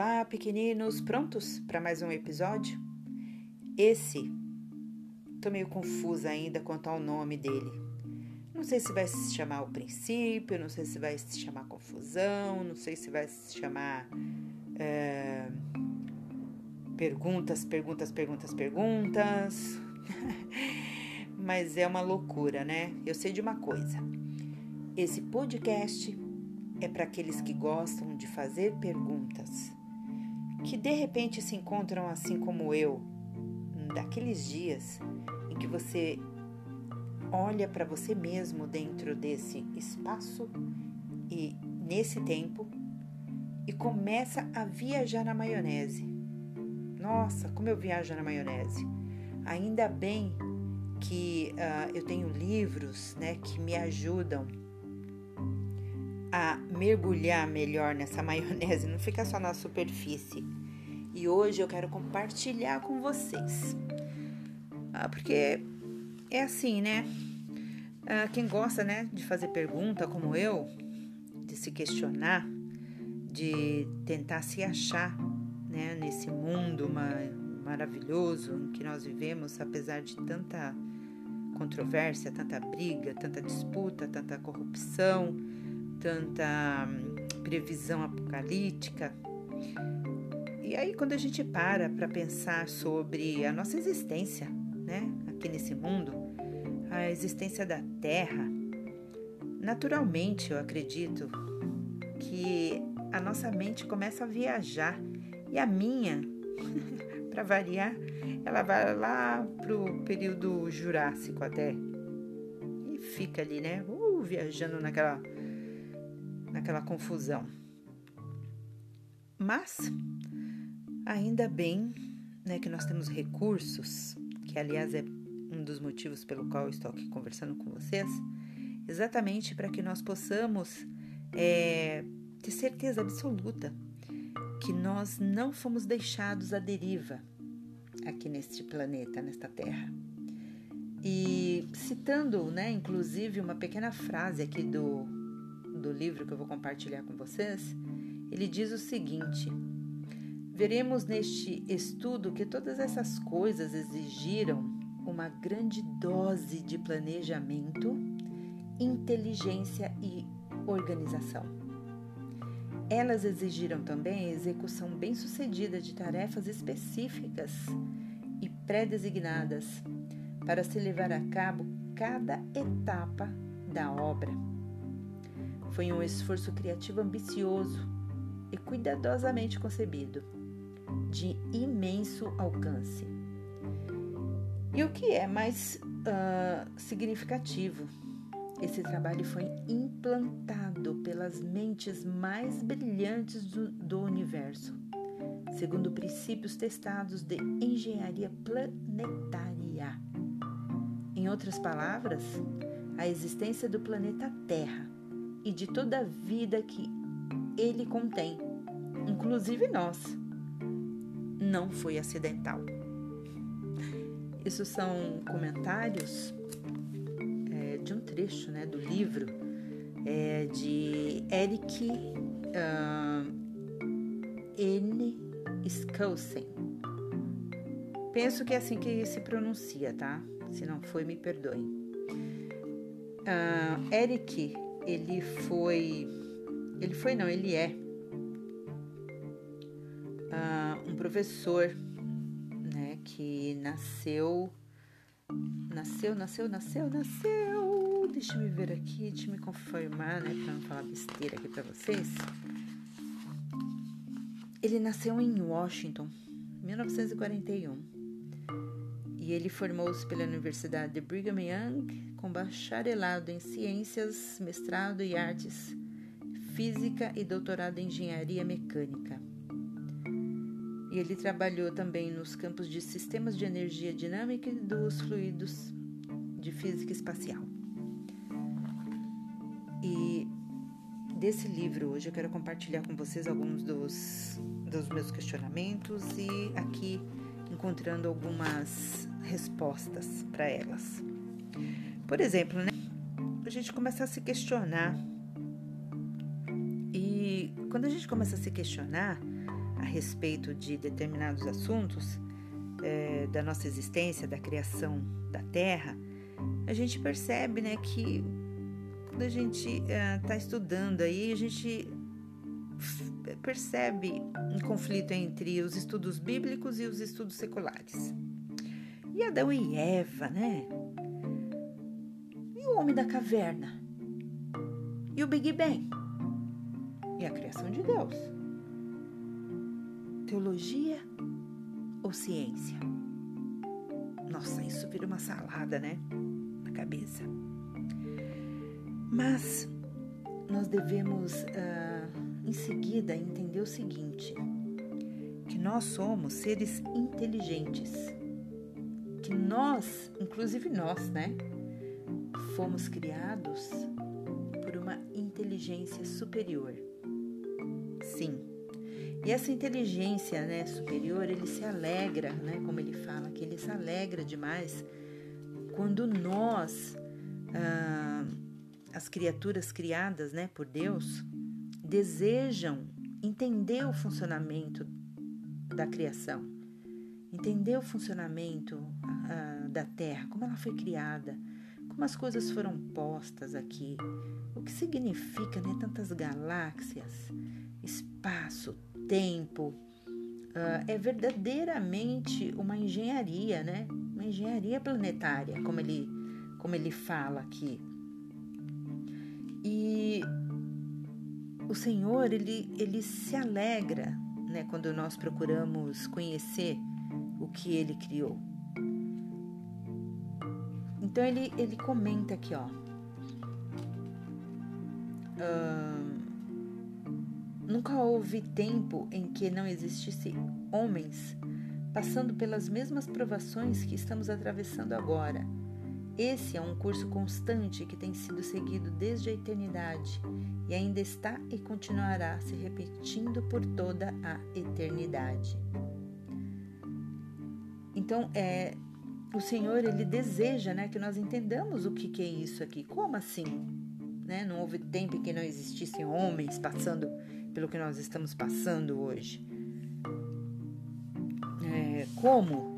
Olá, pequeninos, prontos para mais um episódio? Esse, tô meio confusa ainda quanto ao nome dele. Não sei se vai se chamar o princípio, não sei se vai se chamar confusão, não sei se vai se chamar é, perguntas, perguntas, perguntas, perguntas. Mas é uma loucura, né? Eu sei de uma coisa. Esse podcast é para aqueles que gostam de fazer perguntas, que de repente se encontram assim como eu, daqueles dias em que você olha para você mesmo dentro desse espaço e nesse tempo e começa a viajar na maionese. Nossa, como eu viajo na maionese! Ainda bem que uh, eu tenho livros né, que me ajudam a mergulhar melhor nessa maionese, não fica só na superfície. E hoje eu quero compartilhar com vocês. Ah, porque é assim, né? Ah, quem gosta, né, de fazer pergunta como eu, de se questionar, de tentar se achar, né, nesse mundo maravilhoso em que nós vivemos, apesar de tanta controvérsia, tanta briga, tanta disputa, tanta corrupção, tanta hum, previsão apocalíptica. E aí, quando a gente para para pensar sobre a nossa existência, né, aqui nesse mundo, a existência da Terra, naturalmente eu acredito que a nossa mente começa a viajar e a minha, para variar, ela vai lá pro período Jurássico até e fica ali, né, uh, viajando naquela naquela confusão. Mas ainda bem né, que nós temos recursos, que aliás é um dos motivos pelo qual eu estou aqui conversando com vocês, exatamente para que nós possamos é, ter certeza absoluta que nós não fomos deixados à deriva aqui neste planeta, nesta Terra. E citando, né, inclusive, uma pequena frase aqui do do livro que eu vou compartilhar com vocês, ele diz o seguinte: Veremos neste estudo que todas essas coisas exigiram uma grande dose de planejamento, inteligência e organização. Elas exigiram também a execução bem-sucedida de tarefas específicas e pré-designadas para se levar a cabo cada etapa da obra. Foi um esforço criativo ambicioso e cuidadosamente concebido, de imenso alcance. E o que é mais uh, significativo? Esse trabalho foi implantado pelas mentes mais brilhantes do, do universo, segundo princípios testados de engenharia planetária. Em outras palavras, a existência do planeta Terra e de toda a vida que ele contém, inclusive nós, não foi acidental. Isso são comentários é, de um trecho né, do livro é, de Eric uh, N. Skousen. Penso que é assim que se pronuncia, tá? Se não foi, me perdoe. Uh, Eric ele foi. Ele foi, não, ele é uh, um professor né, que nasceu. Nasceu, nasceu, nasceu, nasceu. Deixa eu ver aqui, deixa eu me confirmar, né, para não falar besteira aqui para vocês. Ele nasceu em Washington, 1941. E ele formou-se pela Universidade de Brigham Young com bacharelado em Ciências, mestrado em Artes, Física e doutorado em Engenharia Mecânica. E ele trabalhou também nos campos de sistemas de energia dinâmica e dos fluidos de física espacial. E desse livro hoje eu quero compartilhar com vocês alguns dos, dos meus questionamentos e aqui encontrando algumas respostas para elas. Por exemplo, né? A gente começa a se questionar. E quando a gente começa a se questionar, a respeito de determinados assuntos é, da nossa existência, da criação da Terra, a gente percebe né, que quando a gente está é, estudando aí, a gente percebe um conflito entre os estudos bíblicos e os estudos seculares. E Adão e Eva, né? E o homem da caverna? E o Big Bang? E a criação de Deus? Teologia ou ciência? Nossa, isso vira uma salada, né? Na cabeça. Mas nós devemos, uh, em seguida, entender o seguinte: que nós somos seres inteligentes que nós, inclusive nós, né, fomos criados por uma inteligência superior. Sim. E essa inteligência, né, superior, ele se alegra, né, como ele fala, que ele se alegra demais quando nós, ah, as criaturas criadas, né, por Deus, desejam entender o funcionamento da criação entender o funcionamento uh, da Terra, como ela foi criada, como as coisas foram postas aqui, o que significa né, tantas galáxias, espaço, tempo. Uh, é verdadeiramente uma engenharia, né? Uma engenharia planetária, como ele, como ele fala aqui. E o Senhor, ele, ele se alegra né, quando nós procuramos conhecer o que ele criou. Então ele, ele comenta aqui, ó. nunca houve tempo em que não existisse homens passando pelas mesmas provações que estamos atravessando agora. Esse é um curso constante que tem sido seguido desde a eternidade e ainda está e continuará se repetindo por toda a eternidade. Então, é, o Senhor, ele deseja né, que nós entendamos o que, que é isso aqui. Como assim? Né? Não houve tempo em que não existissem homens passando pelo que nós estamos passando hoje. É, como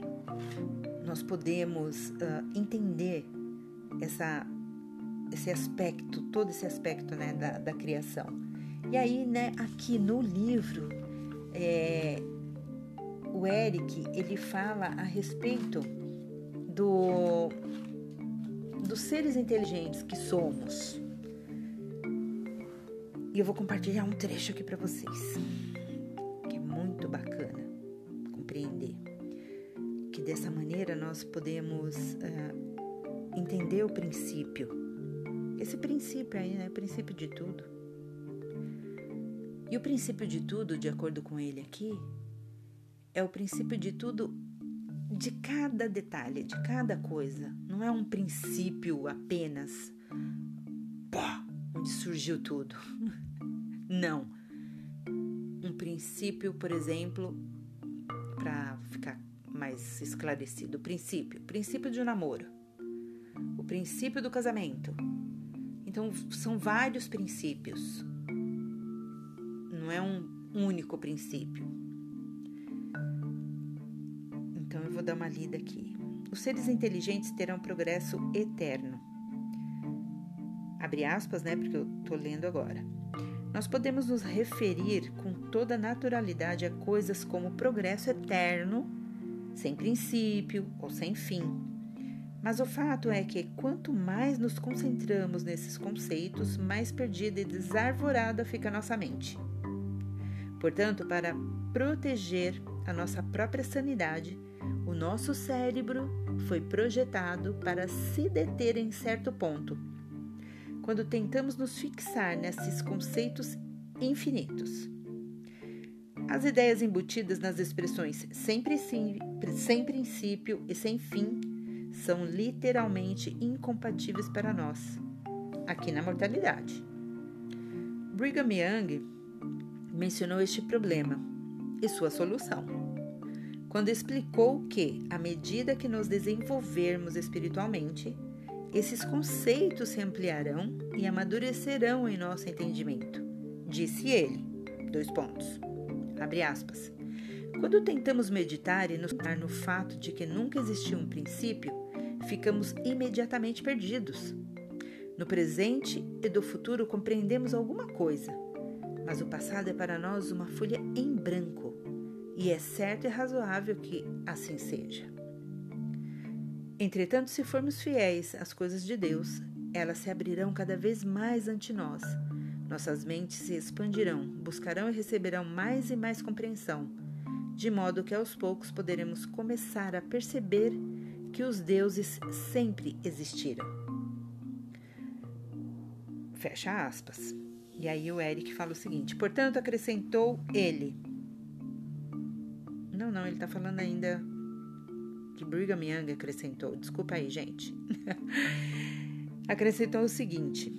nós podemos uh, entender essa, esse aspecto, todo esse aspecto né, da, da criação? E aí, né, aqui no livro, é, o Eric ele fala a respeito do dos seres inteligentes que somos. E eu vou compartilhar um trecho aqui para vocês, nós podemos uh, entender o princípio. Esse princípio aí, né? O princípio de tudo. E o princípio de tudo, de acordo com ele aqui, é o princípio de tudo, de cada detalhe, de cada coisa. Não é um princípio apenas, onde surgiu tudo. Não. Um princípio, por exemplo, para ficar mais esclarecido, o princípio, o princípio de um namoro, o princípio do casamento. Então, são vários princípios. Não é um único princípio. vou dar uma lida aqui. Os seres inteligentes terão progresso eterno. Abre aspas, né? Porque eu tô lendo agora. Nós podemos nos referir com toda naturalidade a coisas como progresso eterno, sem princípio ou sem fim. Mas o fato é que quanto mais nos concentramos nesses conceitos, mais perdida e desarvorada fica nossa mente. Portanto, para proteger a nossa própria sanidade, o nosso cérebro foi projetado para se deter em certo ponto. Quando tentamos nos fixar nesses conceitos infinitos. As ideias embutidas nas expressões sem, sem princípio e sem fim são literalmente incompatíveis para nós, aqui na mortalidade. Brigham Young mencionou este problema e sua solução quando explicou que, à medida que nos desenvolvermos espiritualmente, esses conceitos se ampliarão e amadurecerão em nosso entendimento. Disse ele. Dois pontos. Abre aspas. Quando tentamos meditar e nos dar no fato de que nunca existiu um princípio, ficamos imediatamente perdidos. No presente e do futuro compreendemos alguma coisa, mas o passado é para nós uma folha em branco, e é certo e razoável que assim seja. Entretanto, se formos fiéis às coisas de Deus, elas se abrirão cada vez mais ante nós. Nossas mentes se expandirão, buscarão e receberão mais e mais compreensão, de modo que aos poucos poderemos começar a perceber que os deuses sempre existiram. Fecha aspas. E aí o Eric fala o seguinte: portanto, acrescentou ele. Não, não, ele está falando ainda que Brigham Young acrescentou. Desculpa aí, gente. acrescentou o seguinte: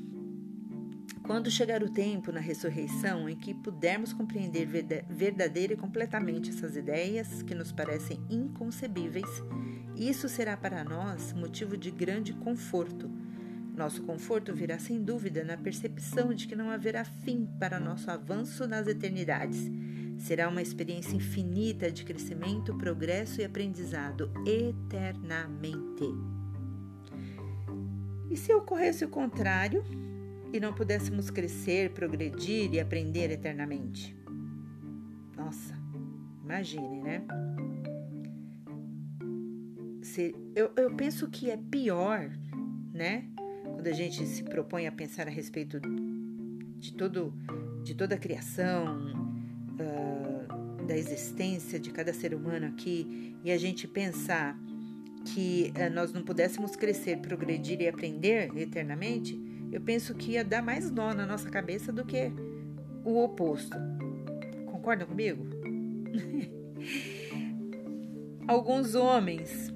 quando chegar o tempo na ressurreição em que pudermos compreender verdadeira e completamente essas ideias que nos parecem inconcebíveis, isso será para nós motivo de grande conforto. Nosso conforto virá sem dúvida na percepção de que não haverá fim para nosso avanço nas eternidades Será uma experiência infinita de crescimento, progresso e aprendizado eternamente. E se ocorresse o contrário e não pudéssemos crescer, progredir e aprender eternamente? Nossa, imagine, né? Eu, eu penso que é pior, né? Quando a gente se propõe a pensar a respeito de, todo, de toda a criação, uh, da existência de cada ser humano aqui e a gente pensar que uh, nós não pudéssemos crescer, progredir e aprender eternamente, eu penso que ia dar mais nó na nossa cabeça do que o oposto. Concordam comigo? Alguns homens,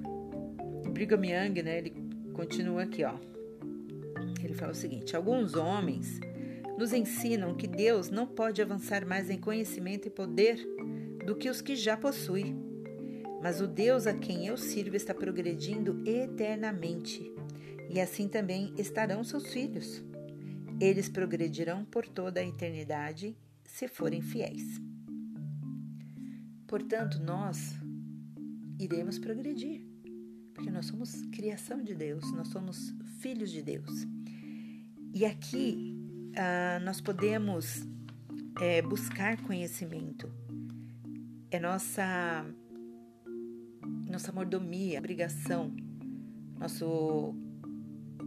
Brigham Young, né, ele continua aqui, ó. Ele fala o seguinte: alguns homens nos ensinam que Deus não pode avançar mais em conhecimento e poder do que os que já possui. Mas o Deus a quem eu sirvo está progredindo eternamente, e assim também estarão seus filhos. Eles progredirão por toda a eternidade se forem fiéis. Portanto, nós iremos progredir, porque nós somos criação de Deus, nós somos filhos de Deus. E aqui ah, nós podemos é, buscar conhecimento. É nossa nossa mordomia, obrigação. Nosso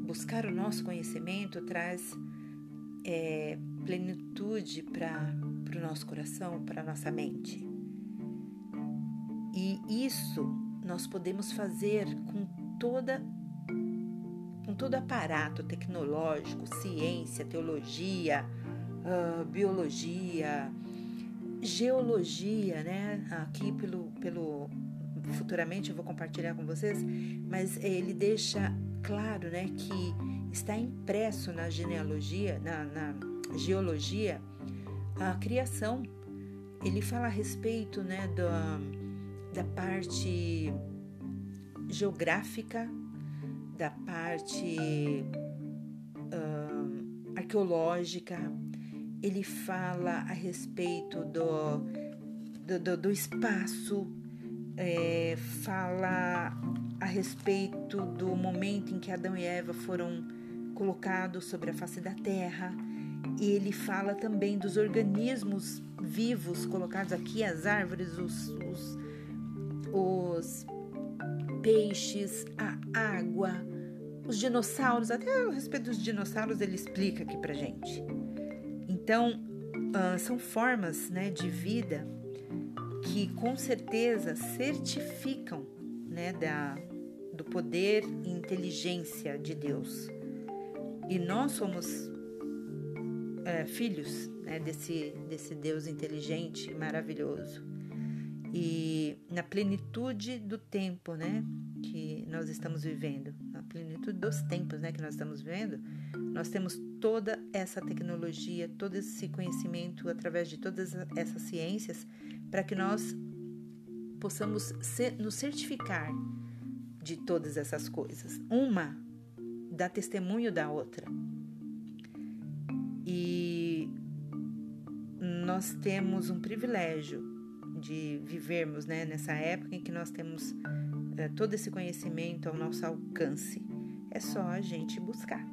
buscar o nosso conhecimento traz é, plenitude para o no nosso coração, para a nossa mente. E isso nós podemos fazer com toda com todo aparato tecnológico, ciência, teologia, uh, biologia, geologia, né? Aqui pelo, pelo futuramente eu vou compartilhar com vocês, mas ele deixa claro, né, que está impresso na genealogia, na, na geologia, a criação. Ele fala a respeito, né, da, da parte geográfica da parte uh, arqueológica, ele fala a respeito do, do, do, do espaço, é, fala a respeito do momento em que Adão e Eva foram colocados sobre a face da terra. E ele fala também dos organismos vivos colocados aqui, as árvores, os, os, os peixes, a água, os dinossauros, até a respeito dos dinossauros ele explica aqui pra gente. Então, uh, são formas né, de vida que com certeza certificam né, da, do poder e inteligência de Deus. E nós somos é, filhos né, desse, desse Deus inteligente e maravilhoso. E na plenitude do tempo, né? que nós estamos vivendo, na plenitude dos tempos né, que nós estamos vivendo, nós temos toda essa tecnologia, todo esse conhecimento através de todas essas ciências para que nós possamos ser, nos certificar de todas essas coisas. Uma dá testemunho da outra. E nós temos um privilégio de vivermos né, nessa época em que nós temos é, todo esse conhecimento ao nosso alcance. É só a gente buscar,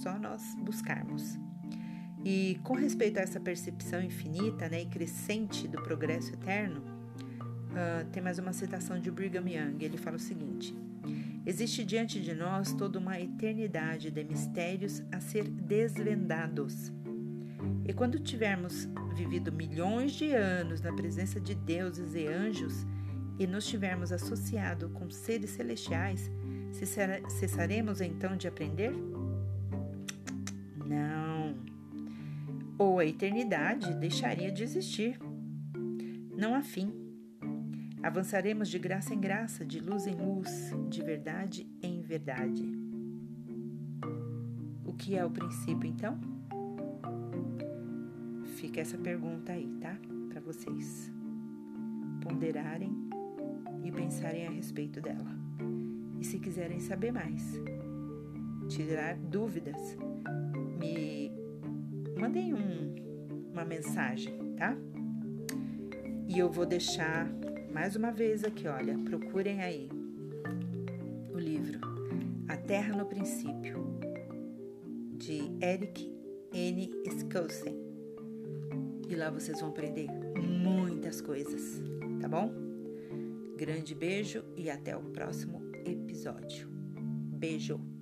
só nós buscarmos. E com respeito a essa percepção infinita né, e crescente do progresso eterno, uh, tem mais uma citação de Brigham Young. Ele fala o seguinte: Existe diante de nós toda uma eternidade de mistérios a ser desvendados. E quando tivermos vivido milhões de anos na presença de deuses e anjos e nos tivermos associado com seres celestiais, cessaremos então de aprender? Não. Ou a eternidade deixaria de existir. Não há fim. Avançaremos de graça em graça, de luz em luz, de verdade em verdade. O que é o princípio então? Fica essa pergunta aí, tá? Para vocês ponderarem e pensarem a respeito dela. E se quiserem saber mais, tirar dúvidas, me mandem um, uma mensagem, tá? E eu vou deixar mais uma vez aqui, olha, procurem aí o livro A Terra no Princípio, de Eric N. Skousen. E lá vocês vão aprender muitas coisas, tá bom? Grande beijo e até o próximo episódio. Beijo!